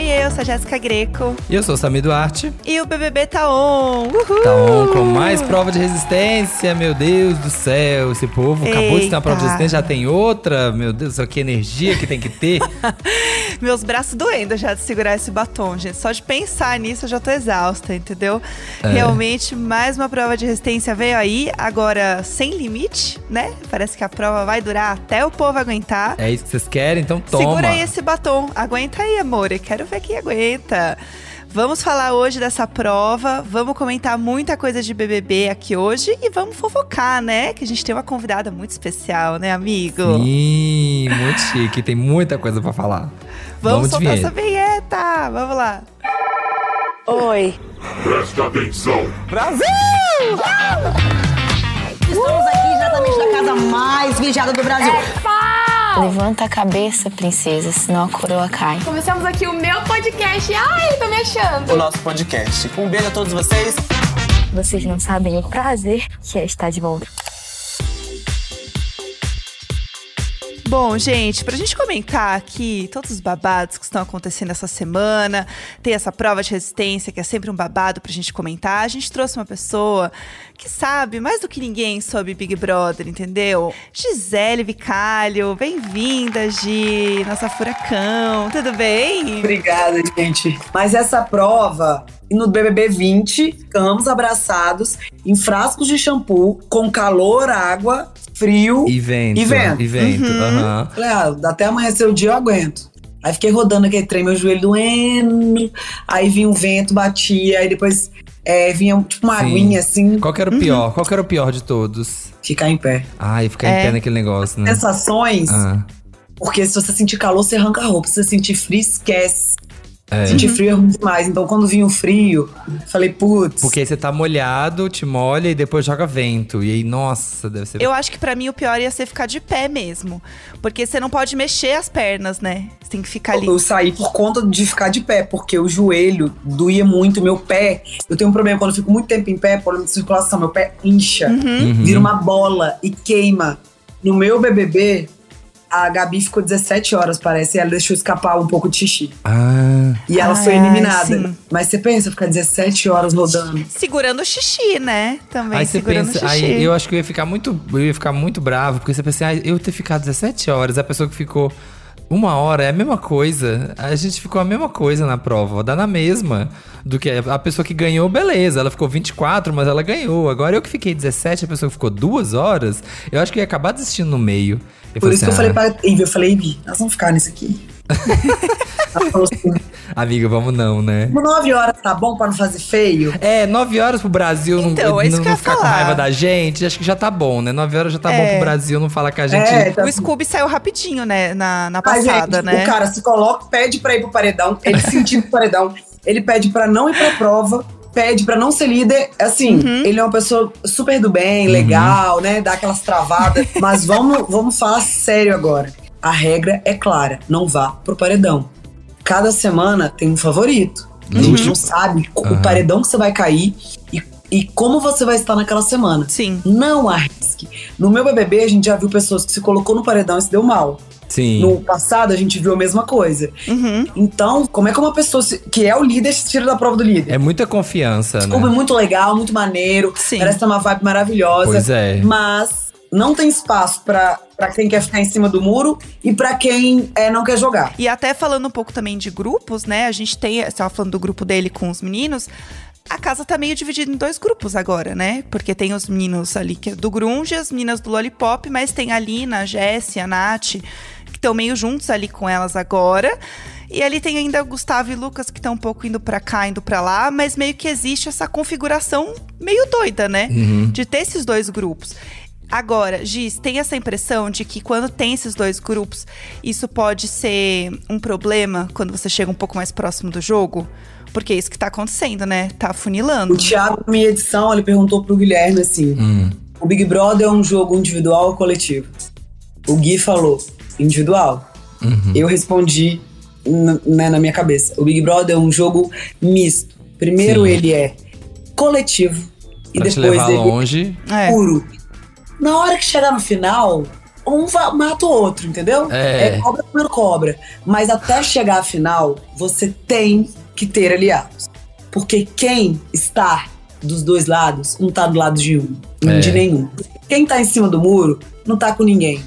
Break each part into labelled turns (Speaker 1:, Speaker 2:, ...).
Speaker 1: Oi, eu sou a Jéssica Greco.
Speaker 2: E eu sou o Sami Duarte.
Speaker 1: E o BBB tá on. Uhul.
Speaker 2: Tá on com mais prova de resistência. Meu Deus do céu, esse povo acabou de ter uma prova de resistência, já tem outra. Meu Deus céu, que energia que tem que ter.
Speaker 1: Meus braços doendo já de segurar esse batom, gente. Só de pensar nisso eu já tô exausta, entendeu? É. Realmente, mais uma prova de resistência veio aí, agora sem limite, né? Parece que a prova vai durar até o povo aguentar.
Speaker 2: É isso que vocês querem, então toma.
Speaker 1: Segura aí esse batom. Aguenta aí, amor. Eu quero Ver quem aguenta. Vamos falar hoje dessa prova, vamos comentar muita coisa de BBB aqui hoje e vamos fofocar, né? Que a gente tem uma convidada muito especial, né, amigo?
Speaker 2: Sim, muito chique, tem muita coisa para falar.
Speaker 1: Vamos, vamos soltar essa vinheta, vamos lá.
Speaker 3: Oi.
Speaker 4: Presta atenção.
Speaker 2: Brasil!
Speaker 3: Estamos aqui diretamente da casa mais vigiada do Brasil. É
Speaker 5: Levanta a cabeça, princesa, senão a coroa cai.
Speaker 6: Começamos aqui o meu podcast. Ai, tô me achando.
Speaker 7: O nosso podcast. Um beijo a todos vocês.
Speaker 5: Vocês não sabem o prazer que é estar de volta.
Speaker 1: Bom, gente, pra gente comentar aqui todos os babados que estão acontecendo essa semana, tem essa prova de resistência que é sempre um babado pra gente comentar. A gente trouxe uma pessoa que sabe mais do que ninguém sobre Big Brother, entendeu? Gisele Vicalho, bem-vinda, Gi, nossa furacão, tudo bem?
Speaker 8: Obrigada, gente. Mas essa prova no BBB 20, ficamos abraçados em frascos de shampoo, com calor, água frio
Speaker 2: e vento.
Speaker 8: E vento.
Speaker 2: E vento. Uhum. Uhum.
Speaker 8: Falei, ah, até amanhecer o dia eu aguento. Aí fiquei rodando aquele trem, meu joelho doendo. Aí vinha um vento, batia, aí depois é, vinha tipo uma Sim. aguinha assim.
Speaker 2: Qual que era o pior? Uhum. Qual que era o pior de todos?
Speaker 8: Ficar em pé.
Speaker 2: Ai, ficar é. em pé naquele negócio, né?
Speaker 8: Sensações. Ah. Porque se você sentir calor, você arranca a roupa. Se você sentir frio, esquece. É. Sentir frio é ruim demais. Então, quando vinha o frio, falei, putz.
Speaker 2: Porque aí você tá molhado, te molha e depois joga vento. E aí, nossa, deve ser.
Speaker 1: Eu acho que para mim o pior ia ser ficar de pé mesmo. Porque você não pode mexer as pernas, né? Você tem que ficar ali.
Speaker 8: Eu saí por conta de ficar de pé, porque o joelho doía muito, meu pé. Eu tenho um problema quando eu fico muito tempo em pé, problema de circulação, meu pé incha, uhum. vira uma bola e queima. No meu BBB, a Gabi ficou 17 horas, parece, e ela deixou escapar um pouco de xixi.
Speaker 2: Ah.
Speaker 8: E ela ah, foi eliminada. Mas você pensa, ficar 17 horas rodando.
Speaker 1: Segurando o xixi, né? Também
Speaker 2: aí
Speaker 1: você
Speaker 2: pensa, aí eu acho que eu ia ficar muito, eu ia ficar muito bravo, porque você pensa, ah, eu ter ficado 17 horas, a pessoa que ficou uma hora é a mesma coisa. A gente ficou a mesma coisa na prova, dá na mesma. Do que a pessoa que ganhou, beleza. Ela ficou 24, mas ela ganhou. Agora eu que fiquei 17, a pessoa que ficou duas horas, eu acho que ia acabar desistindo no meio.
Speaker 8: Eu Por isso assim, que eu falei pra Ivy, eu falei, Ivy, nós vamos ficar nisso aqui.
Speaker 2: Amiga, vamos não, né?
Speaker 8: Nove horas tá bom pra não fazer feio?
Speaker 2: É, nove horas pro Brasil então, não, é não, não ficar com raiva da gente, acho que já tá bom, né? Nove horas já tá é. bom pro Brasil não falar que a gente. É,
Speaker 1: tá... O Scooby saiu rapidinho, né? Na, na passada, gente, né?
Speaker 8: O cara se coloca, pede pra ir pro paredão, ele sentiu pro paredão, ele pede pra não ir pra prova pede para não ser líder, assim, uhum. ele é uma pessoa super do bem, uhum. legal, né? Dá aquelas travadas. mas vamos, vamos falar sério agora. A regra é clara: não vá pro paredão. Cada semana tem um favorito. Uhum. A gente não sabe o paredão que você vai cair e, e como você vai estar naquela semana.
Speaker 1: Sim.
Speaker 8: Não arrisque. No meu BBB, a gente já viu pessoas que se colocou no paredão e se deu mal.
Speaker 2: Sim.
Speaker 8: No passado, a gente viu a mesma coisa.
Speaker 1: Uhum.
Speaker 8: Então, como é que uma pessoa que é o líder se tira da prova do líder?
Speaker 2: É muita confiança,
Speaker 8: Desculpa,
Speaker 2: né?
Speaker 8: é muito legal, muito maneiro.
Speaker 1: Sim.
Speaker 8: Parece ter uma vibe maravilhosa.
Speaker 2: Pois é.
Speaker 8: Mas não tem espaço para quem quer ficar em cima do muro e para quem é, não quer jogar.
Speaker 1: E até falando um pouco também de grupos, né? A gente tem, você estava falando do grupo dele com os meninos. A casa tá meio dividida em dois grupos agora, né? Porque tem os meninos ali que é do Grunge, as meninas do Lollipop, mas tem a Lina, a Jessie, a Nath estão meio juntos ali com elas agora. E ali tem ainda Gustavo e Lucas que estão um pouco indo para cá, indo para lá, mas meio que existe essa configuração meio doida, né?
Speaker 2: Uhum.
Speaker 1: De ter esses dois grupos. Agora, Giz, tem essa impressão de que quando tem esses dois grupos, isso pode ser um problema quando você chega um pouco mais próximo do jogo? Porque é isso que tá acontecendo, né? Tá funilando.
Speaker 8: O Thiago, na minha edição, ele perguntou pro Guilherme assim:
Speaker 2: hum.
Speaker 8: o Big Brother é um jogo individual ou coletivo? O Gui falou: individual.
Speaker 2: Uhum.
Speaker 8: Eu respondi né, na minha cabeça. O Big Brother é um jogo misto. Primeiro
Speaker 2: Sim.
Speaker 8: ele é coletivo e
Speaker 2: Pra te
Speaker 8: depois
Speaker 2: levar
Speaker 8: ele
Speaker 2: longe.
Speaker 1: É.
Speaker 8: é puro. Na hora que chegar no final, um mata o outro, entendeu?
Speaker 2: É.
Speaker 8: cobra por cobra. Mas até chegar à final, você tem que ter aliados. Porque quem está dos dois lados não tá do lado de um,
Speaker 2: É.
Speaker 8: de nenhum. Quem tá em cima do muro não tá com ninguém.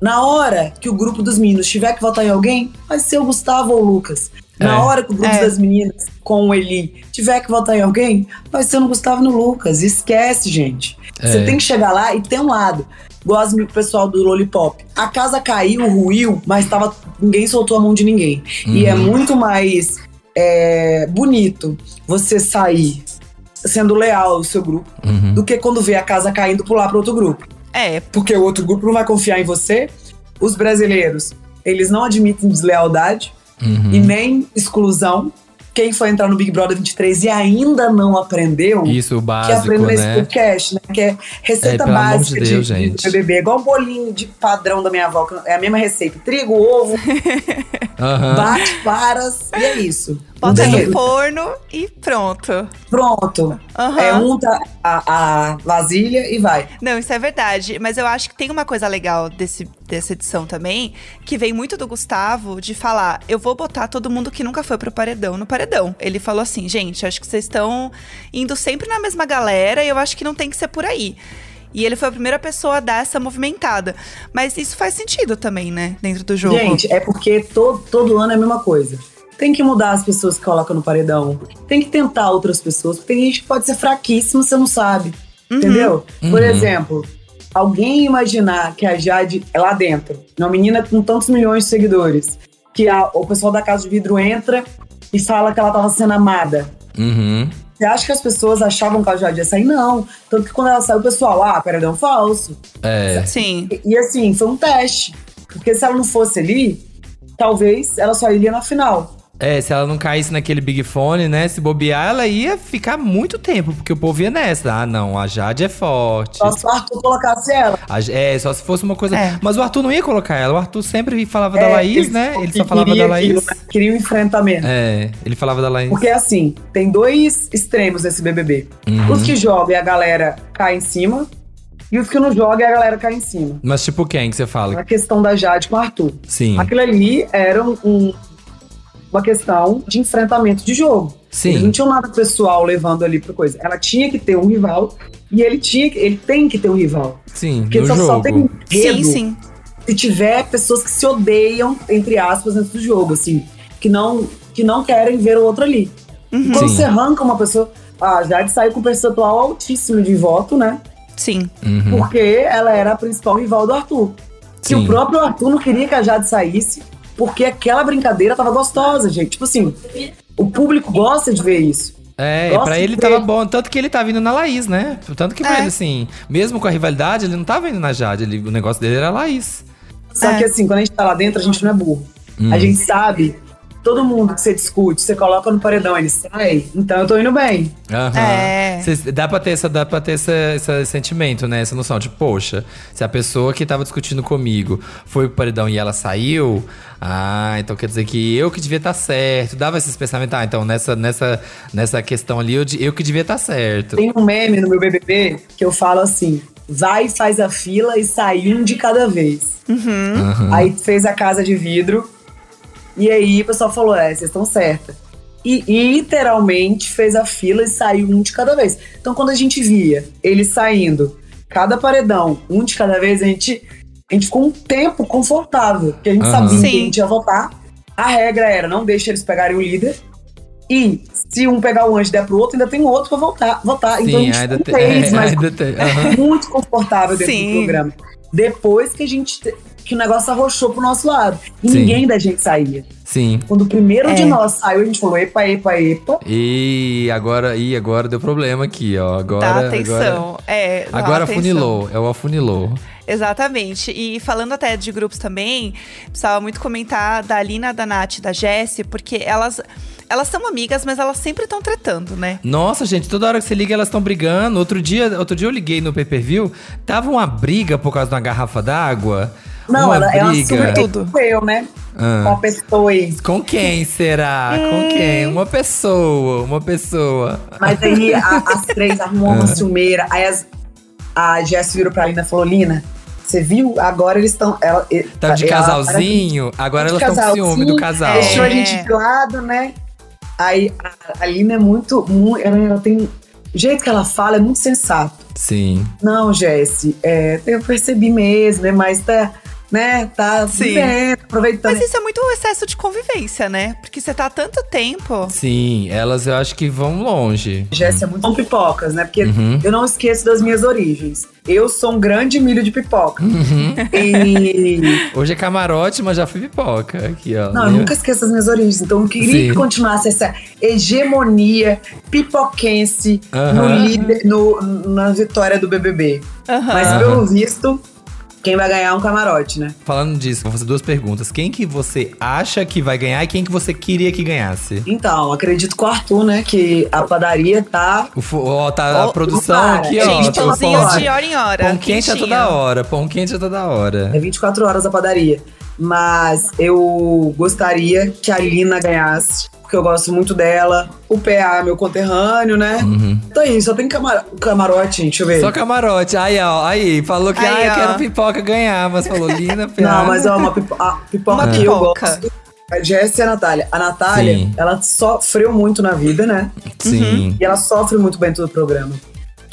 Speaker 8: Na hora que o grupo dos meninos tiver que votar em alguém, vai ser o Gustavo ou o Lucas. Na
Speaker 2: É.
Speaker 8: hora que o grupo
Speaker 1: É.
Speaker 8: das meninas com o Eli tiver que votar em alguém, vai ser no Gustavo e no Lucas. Esquece, gente. Você
Speaker 2: É.
Speaker 8: tem que chegar lá e ter um lado. Gosto o pessoal do Lollipop. A casa caiu, ruiu, mas tava, ninguém soltou a mão de ninguém. E é muito mais é, bonito você sair sendo leal ao seu grupo
Speaker 2: Uhum.
Speaker 8: do que quando vê a casa caindo pular para outro grupo.
Speaker 1: É,
Speaker 8: Porque o outro grupo não vai confiar em você. Os brasileiros, eles não admitem deslealdade
Speaker 2: Uhum.
Speaker 8: e nem exclusão. Quem foi entrar no Big Brother 23 e ainda não aprendeu,
Speaker 2: Isso, o
Speaker 8: que
Speaker 2: básico,
Speaker 8: aprende nesse
Speaker 2: né?
Speaker 8: podcast, né? Que é receita
Speaker 2: É,
Speaker 8: básica
Speaker 2: de Deus,
Speaker 8: de, de BBB. Igual um bolinho de padrão da minha avó, que é a mesma receita. Trigo, ovo,
Speaker 2: Aham.
Speaker 8: bate, paras, e é isso.
Speaker 1: bota no forno e pronto.
Speaker 8: Pronto.
Speaker 1: Aham.
Speaker 8: É, unta a, a vasilha e vai.
Speaker 1: Não, isso é verdade. Mas eu acho que tem uma coisa legal desse, dessa edição também, que vem muito do Gustavo de falar: eu vou botar todo mundo que nunca foi pro paredão no paredão. Ele falou assim, gente, acho que vocês estão indo sempre na mesma galera e eu acho que não tem que ser por aí. E ele foi a primeira pessoa a dar essa movimentada. Mas isso faz sentido também, né? Dentro do jogo.
Speaker 8: Gente, é porque todo, todo ano é a mesma coisa. Tem que mudar as pessoas que colocam no paredão. Tem que tentar outras pessoas. Porque tem gente que pode ser fraquíssima, você não sabe. Entendeu? Por
Speaker 2: Uhum.
Speaker 8: exemplo, alguém imaginar que a Jade é lá dentro, uma menina com tantos milhões de seguidores, que a- o pessoal da Casa de Vidro entra e fala que ela tava sendo amada.
Speaker 2: Uhum.
Speaker 8: Você acha que as pessoas achavam que a Jade ia sair? Não. Tanto que quando ela saiu, o pessoal, ah, paredão falso.
Speaker 2: É.
Speaker 1: Sim.
Speaker 8: E, e assim, foi um teste. Porque se ela não fosse ali, talvez ela só iria na final.
Speaker 2: É, se ela não caísse naquele Big Fone, né? Se bobear, ela ia ficar muito tempo, porque o povo ia nessa. Ah, não, a Jade é forte.
Speaker 8: Só se o Arthur colocasse ela.
Speaker 2: A- é, só se fosse uma coisa.
Speaker 1: É.
Speaker 2: Mas o Arthur não ia colocar ela. O Arthur sempre falava da
Speaker 8: É,
Speaker 2: Laís,
Speaker 8: ele-
Speaker 2: né? Ele só falava da
Speaker 8: aquilo,
Speaker 2: Laís.
Speaker 8: né? Queria um enfrentamento.
Speaker 2: É, ele falava da Laís.
Speaker 8: Porque assim, tem dois extremos nesse BBB.
Speaker 2: Uhum.
Speaker 8: Os que jogam e a galera cai em cima. E os que não jogam e a galera cai em cima.
Speaker 2: Mas tipo quem que você
Speaker 8: A
Speaker 2: fala?
Speaker 8: questão da Jade com o Arthur.
Speaker 2: Sim.
Speaker 8: Aquilo ali era um- um- uma questão de enfrentamento de jogo.
Speaker 2: Sim.
Speaker 8: Eles não tinham nada pessoal levando ali pra coisa. Ela tinha que ter um rival e ele tinha que- ele tem que ter um rival.
Speaker 2: Sim,
Speaker 8: Porque
Speaker 2: no
Speaker 8: só, só
Speaker 2: jogo.
Speaker 8: tem um
Speaker 1: Sim, sim.
Speaker 8: se tiver pessoas que se odeiam, entre aspas, dentro do jogo, assim, que não, que não querem ver o outro ali. E quando
Speaker 2: Sim.
Speaker 8: você arranca uma pessoa. A Jade saiu com um percentual altíssimo de voto, né?
Speaker 1: Sim.
Speaker 2: Uhum.
Speaker 8: Porque ela era a principal rival do Arthur. Que o próprio Arthur não queria que a Jade saísse, porque aquela brincadeira tava gostosa, gente. Tipo assim, o público gosta de ver isso.
Speaker 2: É,
Speaker 8: Gosto
Speaker 2: pra ele tava bom. Tanto que ele tá vindo na Laís, né? Tanto que pra
Speaker 1: É.
Speaker 2: ele, assim, mesmo com a rivalidade, ele não tava indo na Jade. Ele, o negócio dele era a Laís.
Speaker 8: Só
Speaker 1: É.
Speaker 8: que assim, quando a gente tá lá dentro, a gente não é burro.
Speaker 2: Hum.
Speaker 8: A gente sabe, todo mundo que você discute, você coloca no paredão, ele sai, então eu tô indo bem.
Speaker 2: Aham.
Speaker 1: É.
Speaker 2: Cês- dá pra ter, essa, dá pra ter essa, esse sentimento, né? Essa noção. Tipo, poxa, se a pessoa que tava discutindo comigo foi pro paredão e ela saiu, ah, então quer dizer que eu que devia estar certo. Dava esses pensamentos, ah, então nessa, nessa, nessa questão ali, eu, de- eu que devia estar certo.
Speaker 8: Tem um meme no meu BBB que eu falo assim: vai, faz a fila e sai um de cada vez.
Speaker 2: Aham.
Speaker 8: Aí fez a casa de vidro. E aí o pessoal falou: é, vocês estão certas. E literalmente fez a fila e saiu um de cada vez. Então quando a gente via ele saindo, cada paredão, um de cada vez, a gente, a gente ficou um tempo confortável. Porque a gente
Speaker 2: Aham.
Speaker 8: sabia que a gente ia votar. A regra era não deixa eles pegarem o líder. E se um pegar o anjo e der pro outro, ainda tem um outro pra votar. votar. então a
Speaker 2: Sim,
Speaker 8: gente
Speaker 2: ainda
Speaker 8: ficou
Speaker 2: tem.
Speaker 8: um
Speaker 2: é,
Speaker 8: mais
Speaker 2: ainda tem. aham.
Speaker 8: muito confortável dentro
Speaker 1: Sim.
Speaker 8: do programa. Depois que a gente que o negócio arrochou pro nosso lado. E
Speaker 2: Sim.
Speaker 8: ninguém da gente saía.
Speaker 2: Sim.
Speaker 8: Quando o primeiro
Speaker 1: É.
Speaker 8: de nós saiu, a gente falou: epa, epa, epa.
Speaker 2: E agora, e agora deu problema aqui, ó. Agora,
Speaker 1: Dá
Speaker 2: agora,
Speaker 1: atenção. é, dá
Speaker 2: agora
Speaker 1: atenção.
Speaker 2: afunilou. É o afunilou.
Speaker 1: Exatamente. E falando até de grupos também, precisava muito comentar da Alina, da Nath, e da Jessie, porque elas. Elas são amigas, mas elas sempre estão tretando, né?
Speaker 2: Nossa, gente, toda hora que você liga, elas estão brigando. Outro dia, outro dia eu liguei no pay-per-view, tava uma briga por causa de uma garrafa d'água.
Speaker 8: Não,
Speaker 2: uma
Speaker 8: ela, ela
Speaker 2: briga.
Speaker 8: assume
Speaker 1: Tudo.
Speaker 8: tudo. eu, né?
Speaker 2: Ah.
Speaker 8: Uma pessoa aí.
Speaker 2: Com quem será? Com quem? Uma pessoa, uma pessoa.
Speaker 8: Mas aí a- as três arrumou
Speaker 2: Ah.
Speaker 8: uma ciumeira. Aí as, a Jess virou pra Lina e falou: Lina, você viu? Agora eles estão. Ela,
Speaker 2: Tá de
Speaker 8: ela-
Speaker 2: casalzinho, agora
Speaker 8: de
Speaker 2: elas estão com ciúme do casal.
Speaker 8: Deixou a
Speaker 1: É.
Speaker 8: gente de lado, né? Aí a, a Lina é muito. mu- ela, ela tem. O jeito que ela fala é muito sensato.
Speaker 2: Sim.
Speaker 8: Não, Jesse, é, eu percebi mesmo, né? Mas tá, né? Tá
Speaker 1: Sim.
Speaker 8: vivendo, aproveitando.
Speaker 1: Mas isso é muito excesso de convivência, né? Porque você tá há tanto tempo.
Speaker 2: Sim, elas eu acho que vão longe.
Speaker 8: Jéssica é muito bom pipocas, né? Porque
Speaker 2: Uhum.
Speaker 8: eu não esqueço das minhas origens. Eu sou um grande milho de pipoca.
Speaker 2: Uhum.
Speaker 8: E.
Speaker 2: Hoje é camarote, mas já fui pipoca. Aqui, ó.
Speaker 8: Não, eu nunca esqueço das minhas origens. Então eu queria
Speaker 2: Sim.
Speaker 8: que continuasse essa hegemonia pipoquense no
Speaker 2: Aham.
Speaker 8: líder, no, na vitória do BBB. Mas
Speaker 2: Aham.
Speaker 8: pelo visto, quem vai ganhar é um camarote, né?
Speaker 2: Falando disso, vou fazer duas perguntas. Quem que você acha que vai ganhar e quem que você queria que ganhasse?
Speaker 8: Então, acredito com o Arthur, né? Que a padaria tá.
Speaker 2: O fo- Ó, tá a
Speaker 1: Ó,
Speaker 2: produção
Speaker 8: para.
Speaker 2: aqui, ó.
Speaker 8: Gente,
Speaker 2: tá o
Speaker 1: Pãozinho
Speaker 2: pão-
Speaker 1: de hora em hora.
Speaker 2: Pão quente a toda hora, pão quente a toda hora.
Speaker 8: É 24 horas a padaria. Mas eu gostaria que a Lina ganhasse, porque eu gosto muito dela. O PA é meu conterrâneo, né?
Speaker 2: Uhum.
Speaker 8: Então aí, só tem camar camarote, gente, deixa eu ver.
Speaker 2: Só camarote. Aí, ó. Aí, falou que
Speaker 1: Aí,
Speaker 2: ah, eu quero pipoca ganhar, mas falou Lina, PA.
Speaker 8: Não, mas é uma pipo- a pipoca
Speaker 1: Uma
Speaker 8: que eu gosto. A Jess e a Natália. A Natália,
Speaker 2: Sim.
Speaker 8: ela sofreu muito na vida, né?
Speaker 2: Sim.
Speaker 8: E ela sofre muito bem todo o programa.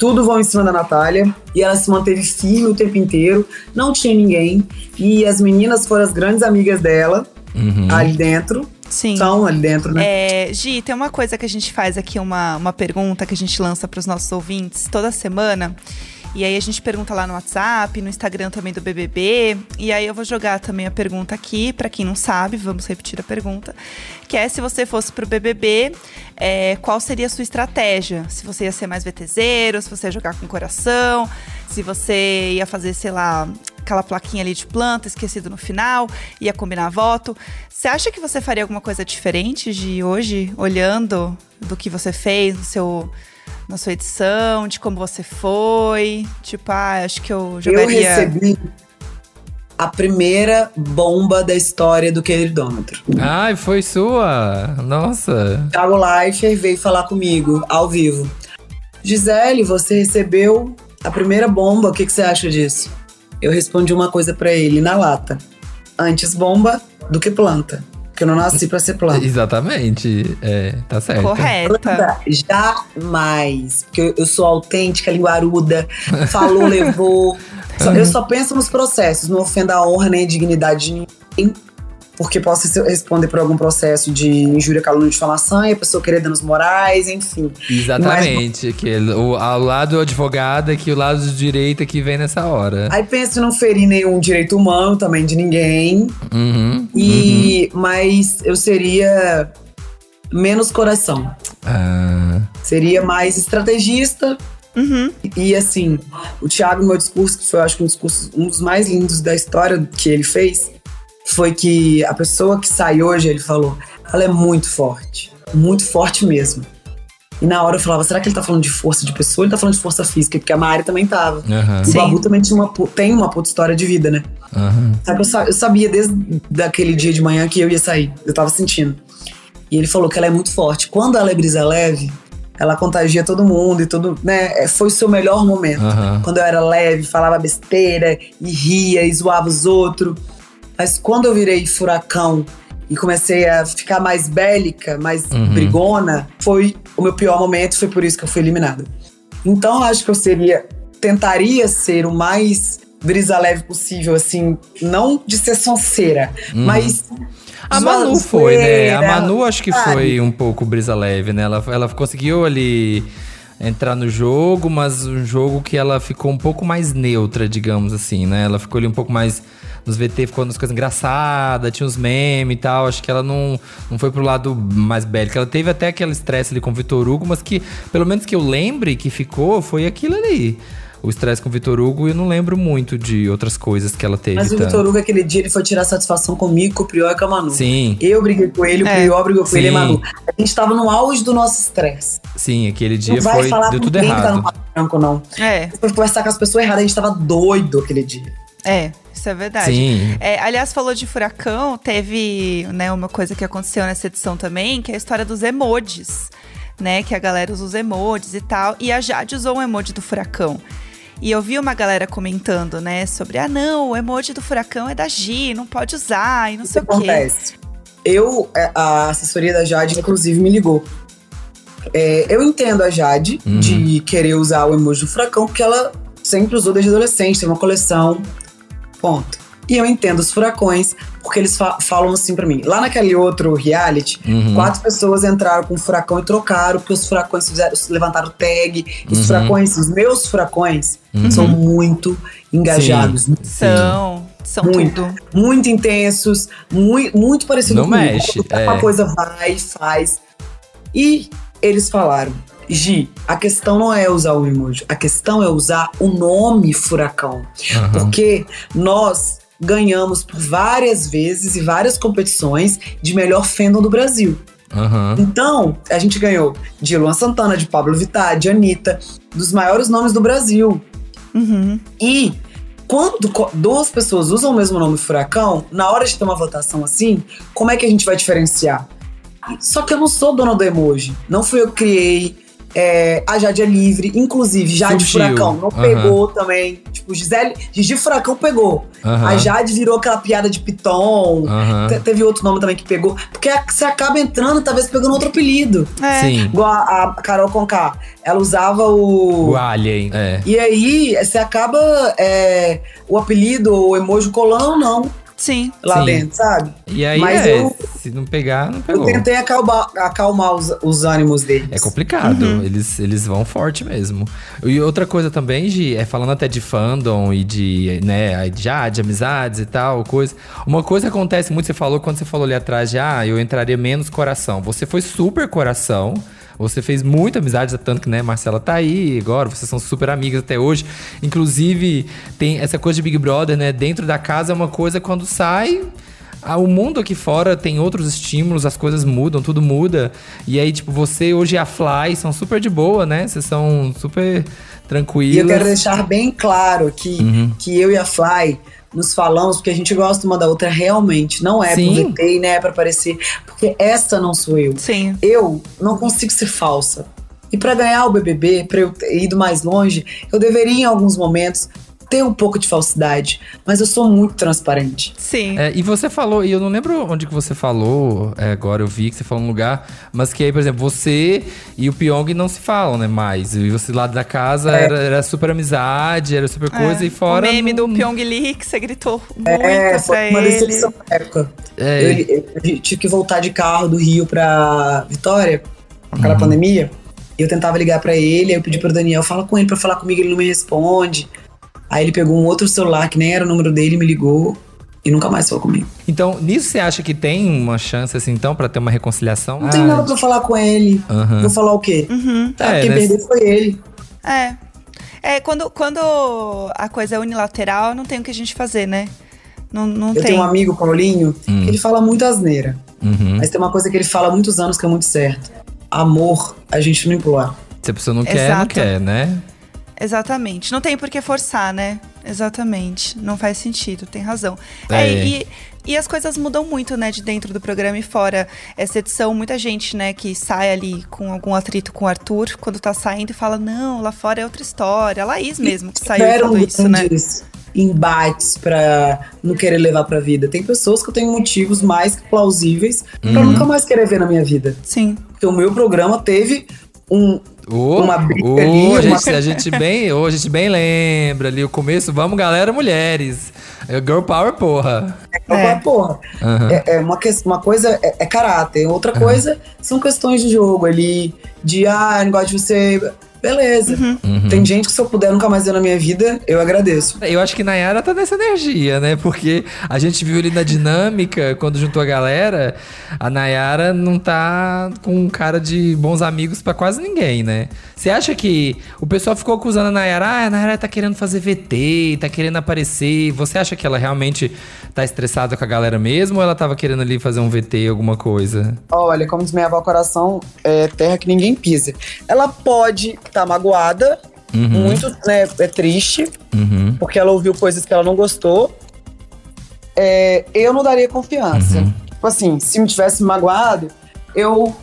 Speaker 8: Tudo vão em cima da Natália. E ela se manteve firme o tempo inteiro. Não tinha ninguém. E as meninas foram as grandes amigas dela
Speaker 2: Uhum.
Speaker 8: ali dentro.
Speaker 1: Sim.
Speaker 8: São ali dentro, né?
Speaker 1: É, Gi, tem uma coisa que a gente faz aqui, uma, uma pergunta que a gente lança para os nossos ouvintes toda semana. E aí a gente pergunta lá no WhatsApp, no Instagram também do BBB. E aí eu vou jogar também a pergunta aqui, para quem não sabe, vamos repetir a pergunta. Que é se você fosse pro BBB, é, qual seria a sua estratégia? Se você ia ser mais VTZero, se você ia jogar com coração, se você ia fazer, sei lá, aquela plaquinha ali de planta esquecido no final, ia combinar voto. Você acha que você faria alguma coisa diferente de hoje, olhando do que você fez no seu, na sua edição, de como você foi? Tipo, ah, acho que eu
Speaker 8: Eu
Speaker 1: jogaria.
Speaker 8: recebi a primeira bomba da história do queridômetro.
Speaker 2: Ai, foi sua. Nossa.
Speaker 8: Thiago Leifert veio falar comigo, ao vivo. Gisele, você recebeu a primeira bomba, o que, que você acha disso? Eu respondi uma coisa pra ele, na lata. Antes bomba do que planta. Porque eu não nasci pra ser planta.
Speaker 2: Exatamente. É, tá certo.
Speaker 1: Correta.
Speaker 8: Jamais. Porque eu, eu sou autêntica, linguaruda, falou, levou. Só- eu só penso nos processos, não ofendo a honra nem a dignidade de ninguém. Porque posso se- responder por algum processo de injúria, calúnia, difamação, e a pessoa querer danos morais, enfim.
Speaker 2: Exatamente. Que ele- o, ao lado advogado é que o lado do direito é que vem nessa hora.
Speaker 8: Aí penso em não ferir nenhum direito humano também de ninguém.
Speaker 2: Uhum.
Speaker 8: E mas eu seria menos coração.
Speaker 2: Ah,
Speaker 8: Seria mais estrategista. E assim, o Thiago, meu discurso, que foi, acho que um discurso, um dos mais lindos da história que ele fez, foi que a pessoa que sai hoje, ele falou, ela é muito forte. Muito forte mesmo. E na hora eu falava, será que ele tá falando de força de pessoa ou ele tá falando de força física? Porque a Mari também tava.
Speaker 2: aham,
Speaker 8: O. Babu também tinha uma, tem uma puta história de vida, né?
Speaker 2: aham.
Speaker 8: Sabe, eu, eu sabia desde daquele dia de manhã que eu ia sair. Eu tava sentindo. E ele falou que ela é muito forte. Quando ela é brisa leve, ela contagia todo mundo e tudo, né? É, Foi o seu melhor momento.
Speaker 2: Aham.
Speaker 8: Quando eu era leve, falava besteira e ria e zoava os outros. Mas quando eu virei furacão e comecei a ficar mais bélica, mais
Speaker 2: Uhum.
Speaker 8: brigona, foi o meu pior momento, foi por isso que eu fui eliminada. Então eu acho que eu seria, tentaria ser o mais brisa leve possível, assim, não de ser sonceira, mas.
Speaker 2: Uhum. A Manu foi, né? A Manu acho que foi um pouco brisa leve, né? Ela, ela conseguiu ali entrar no jogo, mas um jogo que ela ficou um pouco mais neutra, digamos assim, né? Ela ficou ali um pouco mais. Nos VT ficou nas coisas engraçadas, tinha uns memes e tal. Acho que ela não, não foi pro lado mais bélico. Ela teve até aquele estresse ali com o Vitor Hugo, mas que, pelo menos que eu lembre que ficou, foi aquilo ali. O estresse com o Vitor Hugo, eu não lembro muito de outras coisas que ela teve.
Speaker 8: Mas o? Vitor Hugo, aquele dia, ele foi tirar satisfação comigo, com o Prior e com a Manu.
Speaker 2: Sim,
Speaker 8: Eu briguei com ele, o
Speaker 1: É.
Speaker 8: Prior brigou com ele e a. Manu. A gente tava no auge do nosso estresse.
Speaker 2: sim, aquele dia
Speaker 8: Não vai
Speaker 2: foi.
Speaker 8: falar
Speaker 2: Deu
Speaker 8: com
Speaker 2: tudo
Speaker 8: ninguém que tá no
Speaker 2: errado.
Speaker 8: branco, não.
Speaker 1: É.
Speaker 8: Foi conversar com as pessoas erradas, a gente tava doido aquele dia.
Speaker 1: É, isso é verdade.
Speaker 2: Sim.
Speaker 1: É, aliás, falou de furacão, teve né, uma coisa que aconteceu nessa edição também, que é a história dos emojis, né? Que a galera usa os emojis e tal. E a Jade usou um emoji do furacão. E eu vi uma galera comentando, né, sobre, ah, não, o emoji do furacão é da Gi, não pode usar e não
Speaker 8: O que
Speaker 1: sei o quê.
Speaker 8: acontece? Eu, é, a assessoria da Jade, inclusive, me ligou. É, eu entendo a Jade
Speaker 2: Uhum.
Speaker 8: de querer usar o emoji do furacão, porque ela sempre usou desde adolescente, tem uma coleção. Ponto. E eu entendo os furacões, porque eles fa- falam assim pra mim. Lá naquele outro reality,
Speaker 2: Uhum.
Speaker 8: quatro pessoas entraram com o furacão e trocaram, porque os furacões fizeram, levantaram tag. Os
Speaker 2: Uhum.
Speaker 8: furacões, os meus furacões,
Speaker 2: Uhum.
Speaker 8: são muito engajados.
Speaker 2: Sim.
Speaker 1: São, são
Speaker 8: Muito.
Speaker 1: tudo.
Speaker 8: Muito intensos, muito, muito parecido
Speaker 2: Não
Speaker 8: comigo.
Speaker 2: mexe,
Speaker 8: Quando
Speaker 2: é.
Speaker 8: Uma coisa vai, faz. E eles falaram, Gi, a questão não é usar o emoji, a questão é usar o nome furacão.
Speaker 2: Aham.
Speaker 8: Porque nós ganhamos por várias vezes e várias competições de melhor fandom do Brasil.
Speaker 2: Aham.
Speaker 8: Então, a gente ganhou de Luan Santana, de Pablo Vittar, de Anitta, dos maiores nomes do Brasil.
Speaker 1: Uhum.
Speaker 8: E quando duas pessoas usam o mesmo nome furacão, na hora de ter uma votação assim, como é que a gente vai diferenciar? Só que eu não sou dona do emoji. Não fui eu que criei. É, a Jade é livre, inclusive Jade
Speaker 2: Surgiu.
Speaker 8: Furacão não
Speaker 2: Aham.
Speaker 8: pegou também. Tipo, Gisele, Gigi Furacão pegou.
Speaker 2: Aham.
Speaker 8: A Jade virou aquela piada de Piton. Te- Teve outro nome também que pegou. Porque você acaba entrando, talvez pegando outro apelido.
Speaker 1: É.
Speaker 2: Sim.
Speaker 8: Igual a, a Carol Conká. Ela usava o.
Speaker 2: O Alien. É.
Speaker 8: E aí, você acaba é, o apelido ou o emoji colando ou não
Speaker 1: Sim.
Speaker 8: lá
Speaker 2: Sim.
Speaker 8: dentro, sabe?
Speaker 2: E aí,
Speaker 8: Mas
Speaker 2: é,
Speaker 8: eu-
Speaker 2: se não pegar, não
Speaker 8: Eu
Speaker 2: pegou.
Speaker 8: tentei acalmar, acalmar os, os ânimos deles.
Speaker 2: É complicado,
Speaker 8: Uhum.
Speaker 2: eles, eles vão forte mesmo. E outra coisa também, Gi, é falando até de fandom e de, né, já, de amizades e tal, coisa. Uma coisa que acontece muito, você falou quando você falou ali atrás de, ah, eu entraria menos coração. Você foi super coração. Você fez muita amizade, tanto que, né, Marcela tá aí agora, vocês são super amigas até hoje. Inclusive, tem essa coisa de Big Brother, né? Dentro da casa é uma coisa quando sai. ah, o mundo aqui fora tem outros estímulos, as coisas mudam, tudo muda. E aí, tipo, você hoje e a Fly são super de boa, né? Vocês são super tranquilos.
Speaker 8: E eu quero deixar bem claro que,
Speaker 2: Uhum.
Speaker 8: que eu e a Fly nos falamos porque a gente gosta uma da outra realmente. Não é
Speaker 2: Sim.
Speaker 8: por VT, né? É pra parecer. Porque essa não sou eu.
Speaker 1: Sim.
Speaker 8: Eu não consigo ser falsa. E pra ganhar o BBB, pra eu ter ido mais longe, eu deveria em alguns momentos ter um pouco de falsidade. Mas eu sou muito transparente.
Speaker 1: Sim.
Speaker 2: É, e você falou, e eu não lembro onde que você falou, é, agora eu vi que você falou num lugar, mas que aí, por exemplo, você e o Pyong não se falam, né, mais. E você lá da casa
Speaker 8: É.
Speaker 2: era, era super amizade, era super coisa,
Speaker 1: É.
Speaker 2: e fora...
Speaker 1: O meme
Speaker 2: não-
Speaker 1: do Pyong Lee, que você gritou muito
Speaker 8: É,
Speaker 1: pra
Speaker 8: foi uma
Speaker 1: ele.
Speaker 8: decepção na época.
Speaker 2: É.
Speaker 8: Eu, eu- eu tive que voltar de carro do Rio pra Vitória, com aquela
Speaker 2: Uhum.
Speaker 8: pandemia. E eu tentava ligar pra ele, aí eu pedi pro Daniel, fala com ele pra falar comigo, ele não me responde. Aí ele pegou um outro celular que nem era o número dele, me ligou e nunca mais falou comigo.
Speaker 2: Então, nisso você acha que tem uma chance, assim, então, pra ter uma reconciliação?
Speaker 8: Não tem nada pra falar com ele.
Speaker 2: Aham.
Speaker 8: Vou falar o quê?
Speaker 1: Uhum.
Speaker 8: Tá,
Speaker 2: É,
Speaker 8: quem
Speaker 2: né?
Speaker 8: perdeu foi ele.
Speaker 1: É. É, quando, quando a coisa é unilateral, não tem o que a gente fazer, né? Não, não
Speaker 8: Eu
Speaker 1: tem.
Speaker 8: tenho um amigo, Paulinho,
Speaker 2: Hum.
Speaker 8: que ele fala muito asneira.
Speaker 2: Uhum.
Speaker 8: Mas tem uma coisa que ele fala há muitos anos que é muito certo. Amor, a gente não implora.
Speaker 2: Se a pessoa não quer, não
Speaker 1: Exato.
Speaker 2: quer, né?
Speaker 1: Exatamente. Não tem por que forçar, né? Exatamente. Não faz sentido, tem razão.
Speaker 2: É.
Speaker 1: É, e, e as coisas mudam muito, né, de dentro do programa e fora essa edição. Muita gente, né, que sai ali com algum atrito com o Arthur, quando tá saindo e fala: não, lá fora é outra história. A Laís mesmo que saiu e falou isso, né?
Speaker 8: embates pra não querer levar pra vida. Tem pessoas que eu tenho motivos mais que plausíveis pra
Speaker 2: Uhum.
Speaker 8: nunca mais querer ver na minha vida.
Speaker 1: Sim.
Speaker 8: Porque o meu programa teve um.
Speaker 2: Ô,
Speaker 8: Uma briga
Speaker 2: ô,
Speaker 8: ali,
Speaker 2: a,
Speaker 8: uma-
Speaker 2: gente, a gente bem, ô, a gente bem lembra ali o começo. Vamos, galera, mulheres. É Girl Power, porra.
Speaker 8: É. Porra,
Speaker 2: Aham.
Speaker 8: é, é uma, ques- uma coisa é, é caráter, outra coisa são questões de jogo ali, de ah, não gosto de você. Beleza.
Speaker 2: Uhum.
Speaker 8: Tem gente que se eu puder nunca mais ver na minha vida, eu agradeço.
Speaker 2: Eu acho que Nayara tá nessa energia, né? Porque a gente viu ali na dinâmica, quando juntou a galera, a Nayara não tá com cara de bons amigos pra quase ninguém, né? Você acha que o pessoal ficou acusando a Nayara, ah, a Nayara tá querendo fazer VT, tá querendo aparecer. Você acha que ela realmente tá estressada com a galera mesmo ou ela tava querendo ali fazer um VT, alguma coisa?
Speaker 8: Olha, como diz minha avó, coração é terra que ninguém pisa. Ela pode estar magoada
Speaker 2: Uhum.
Speaker 8: Muito, né? É triste,
Speaker 2: Uhum.
Speaker 8: porque ela ouviu coisas que ela não gostou. É, eu não daria confiança.
Speaker 2: Uhum.
Speaker 8: Tipo assim, se me tivesse magoado, eu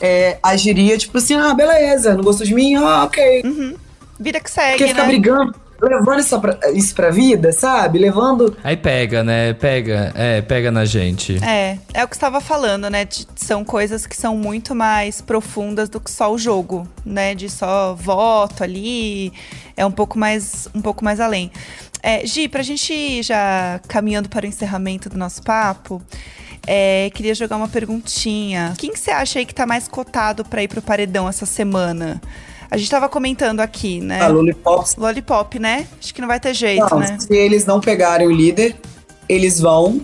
Speaker 8: é, agiria, tipo assim, ah, beleza, não gostou de mim, ah, ok.
Speaker 1: Vida que segue,
Speaker 8: Porque ficar
Speaker 1: né?
Speaker 8: brigando, levando isso pra, isso pra vida, sabe? Levando.
Speaker 2: Aí pega, né? Pega, é, pega na gente.
Speaker 1: É, é o que você estava falando, né? de- são coisas que são muito mais profundas do que só o jogo, né? De só voto ali, é um pouco mais, um pouco mais além. É, Gi, pra gente ir já caminhando para o encerramento do nosso papo, é, queria jogar uma perguntinha. Quem que você acha aí que tá mais cotado pra ir pro paredão essa semana? A gente tava comentando aqui, né?
Speaker 8: A Lollipop.
Speaker 1: Lollipop, né? Acho que não vai ter jeito,
Speaker 8: Não,
Speaker 1: né?
Speaker 8: se eles não pegarem o líder, eles vão.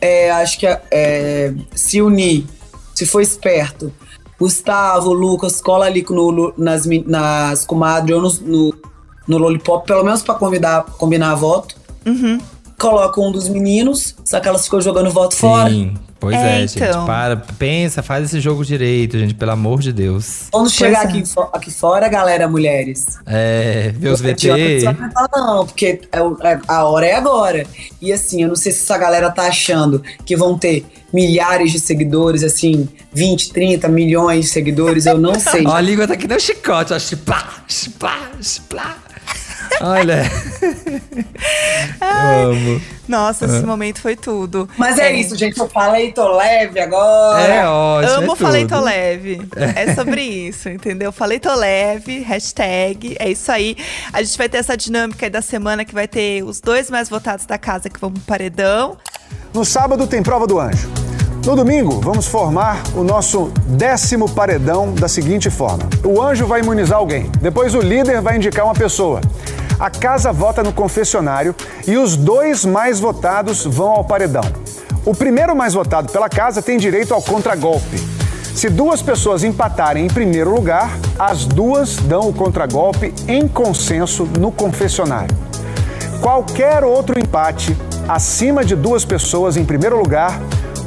Speaker 8: é, acho que é, se unir, se for esperto. Gustavo, Lucas, cola ali no, nas, nas comadres ou no, no, no Lollipop, pelo menos pra convidar, combinar voto.
Speaker 1: Uhum.
Speaker 8: Coloca um dos meninos, só que elas ficam jogando voto fora.
Speaker 2: Pois
Speaker 1: É,
Speaker 2: é, gente.
Speaker 1: então.
Speaker 2: Para, pensa, faz esse jogo direito, gente, pelo amor de Deus.
Speaker 8: Quando chegar
Speaker 1: é.
Speaker 8: aqui, aqui fora, galera, mulheres.
Speaker 2: É, ver os VT.
Speaker 8: Não, porque é é- a hora é agora. E assim, eu não sei se essa galera tá achando que vão ter milhares de seguidores, assim, 20, 30 milhões de seguidores, eu não sei.
Speaker 2: Ó, a língua tá que nem um chicote, ó. Chiplá, chiplá, chiplá. Olha. Eu amo.
Speaker 1: Nossa, esse momento foi tudo.
Speaker 8: Mas é, isso, gente. Eu falei, tô leve agora.
Speaker 2: É ótimo.
Speaker 1: Amo
Speaker 2: é
Speaker 1: Falei
Speaker 2: tudo.
Speaker 1: Tô Leve. É sobre isso, entendeu? Falei Tô Leve, hashtag, é isso aí. A gente vai ter essa dinâmica aí da semana que vai ter os dois mais votados da casa que vão pro paredão.
Speaker 9: No sábado tem prova do anjo. No domingo, vamos formar o nosso décimo paredão da seguinte forma: o anjo vai imunizar alguém, depois o líder vai indicar uma pessoa. A casa vota no confessionário e os dois mais votados vão ao paredão. O primeiro mais votado pela casa tem direito ao contragolpe. Se duas pessoas empatarem em primeiro lugar, as duas dão o contragolpe em consenso no confessionário. Qualquer outro empate acima de duas pessoas em primeiro lugar,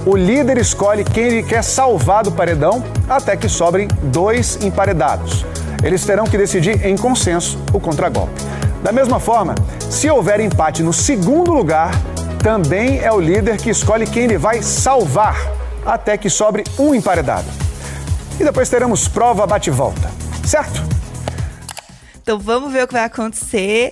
Speaker 9: o líder escolhe quem ele quer salvar do paredão até que sobrem dois emparedados. Eles terão que decidir em consenso o contragolpe. Da mesma forma, se houver empate no segundo lugar, também é o líder que escolhe quem ele vai salvar até que sobre um emparedado. E depois teremos prova bate-volta, certo?
Speaker 1: Então vamos ver o que vai acontecer.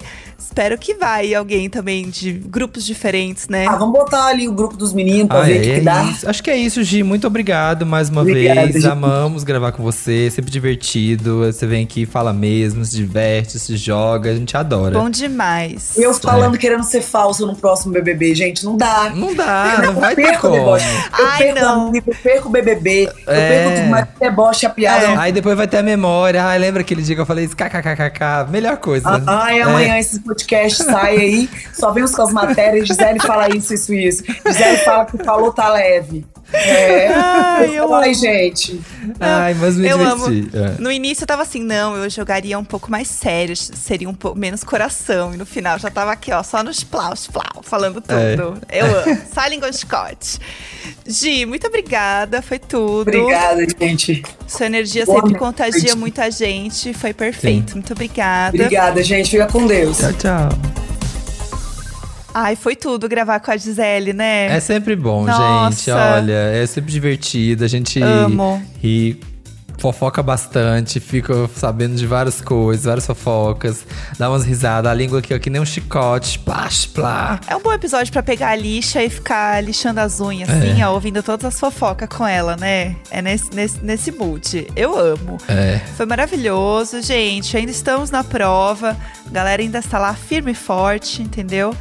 Speaker 1: Espero que vai alguém também de grupos diferentes, né?
Speaker 8: Ah, vamos botar ali o grupo dos meninos pra
Speaker 2: Ah,
Speaker 8: ver o
Speaker 2: é,
Speaker 8: que, que
Speaker 2: é
Speaker 8: dá.
Speaker 2: isso. Acho que é isso, Gi. Muito obrigado mais uma
Speaker 8: Obrigado,
Speaker 2: vez.
Speaker 8: Gi.
Speaker 2: Amamos gravar com você. Sempre divertido. Você vem aqui, fala mesmo, se diverte, se joga. A gente adora.
Speaker 1: Bom demais.
Speaker 8: Eu falando querendo ser falso no próximo BBB, gente, não dá.
Speaker 2: Não dá,
Speaker 8: Eu
Speaker 2: não vai ter
Speaker 8: perco o
Speaker 2: como.
Speaker 8: deboche. Eu
Speaker 1: Ai,
Speaker 8: perco
Speaker 1: não.
Speaker 8: amigo, eu perco o BBB, eu
Speaker 2: É.
Speaker 8: perco tudo, mas o deboche, a piada.
Speaker 2: Aí depois vai ter a memória. Ai, lembra aquele dia que eu falei isso? KKKKK. Melhor coisa.
Speaker 8: Ah, Ai,
Speaker 2: É.
Speaker 8: amanhã esse podcast sai aí, só vem com as matérias, Gisele fala isso, isso, isso. Gisele fala que falou tá leve. É.
Speaker 1: Ai, eu
Speaker 8: Ai,
Speaker 1: amo.
Speaker 8: gente.
Speaker 2: Ai, mas me
Speaker 1: eu amo.
Speaker 2: É.
Speaker 1: No início eu tava assim, não, eu jogaria um pouco mais sério, seria um pouco menos coração. E no final já tava aqui, ó, só nos plau, plau, falando tudo.
Speaker 2: É.
Speaker 1: Eu amo. Silent Scott. Gi, muito obrigada, foi tudo.
Speaker 8: Obrigada, gente.
Speaker 1: Sua energia
Speaker 8: Boa
Speaker 1: sempre
Speaker 8: noite.
Speaker 1: contagia muita gente, foi perfeito. Muito obrigada.
Speaker 8: Obrigada, gente. Fica com Deus.
Speaker 2: Tchau, tchau.
Speaker 1: Ai, foi tudo gravar com a Gisele, né?
Speaker 2: É sempre bom,
Speaker 1: Nossa.
Speaker 2: gente. Olha, é sempre divertido. A gente
Speaker 1: Amo.
Speaker 2: ri, fofoca bastante, fica sabendo de várias coisas, várias fofocas, dá umas risadas. A língua aqui, ó, que nem um chicote. Plash, plá.
Speaker 1: É um bom episódio pra pegar a lixa e ficar lixando as unhas, assim, ó, ouvindo todas as fofocas com ela, né? É nesse, nesse, nesse mood. Eu amo.
Speaker 2: É.
Speaker 1: Foi maravilhoso, gente. Ainda estamos na prova. A galera ainda está lá firme e forte, entendeu?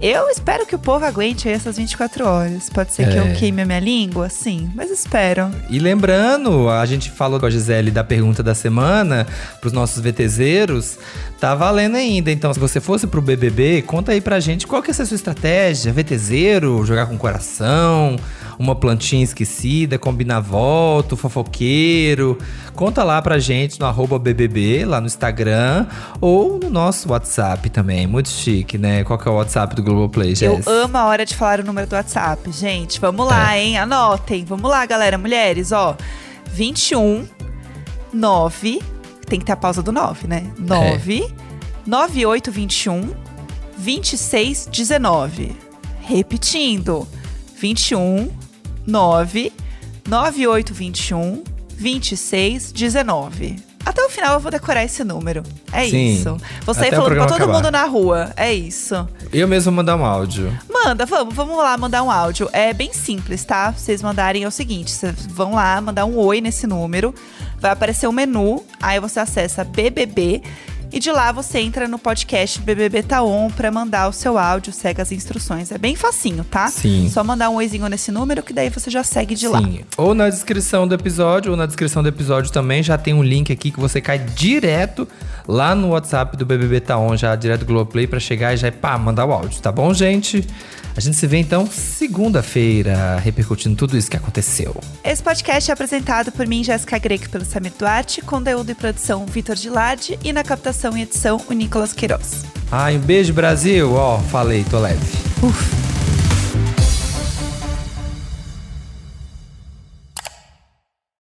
Speaker 1: Eu espero que o povo aguente aí essas 24 horas. Pode ser que
Speaker 2: É.
Speaker 1: eu queime a minha língua, sim, mas espero.
Speaker 2: E lembrando, a gente falou com a Gisele da pergunta da semana pros nossos VTZeros, tá valendo ainda. Então, se você fosse pro BBB, conta aí pra gente qual que é a sua estratégia. VTZero, jogar com coração, uma plantinha esquecida, combinar voto, fofoqueiro. Conta lá pra gente no arroba BBB, lá no Instagram, ou no nosso WhatsApp também. Muito chique, né? Qual que é o WhatsApp do Globoplay,
Speaker 1: Eu
Speaker 2: Jess?
Speaker 1: amo a hora de falar o número do WhatsApp, gente. Vamos lá,
Speaker 2: É.
Speaker 1: hein? Anotem. Vamos lá, galera. Mulheres, ó. 21 9 tem que ter a pausa do 9, né? 9 9821 2619. Repetindo. 21 9 9821 2619. Até o final eu vou decorar esse número. É
Speaker 2: Sim.
Speaker 1: isso. Vou sair falando pra todo
Speaker 2: acabar.
Speaker 1: mundo na rua. É isso.
Speaker 2: Eu mesmo mandar um áudio.
Speaker 1: Manda, vamos, vamos lá mandar um áudio. É bem simples, tá? Vocês mandarem é o seguinte: vocês vão lá mandar um oi nesse número, vai aparecer o menu, aí você acessa BBB e de lá você entra no podcast BBB Tá On pra mandar o seu áudio, segue as instruções. É bem facinho, tá?
Speaker 2: Sim.
Speaker 1: Só mandar um oizinho nesse número que daí você já segue de lá.
Speaker 2: Sim. Ou na descrição do episódio, ou na descrição do episódio também já tem um link aqui que você cai direto lá no WhatsApp do BBB Tá On, já direto do Globoplay pra chegar e já pá, mandar o áudio, tá bom, gente? A gente se vê então segunda-feira, repercutindo tudo isso que aconteceu.
Speaker 1: Esse podcast é apresentado por mim, Jéssica Greco, pelo Samir Duarte, conteúdo e produção Vitor Gilade e na captação e edição o Nicolas Queiroz.
Speaker 2: Ai, um beijo, Brasil. Ó, falei, tô leve.
Speaker 1: Uf.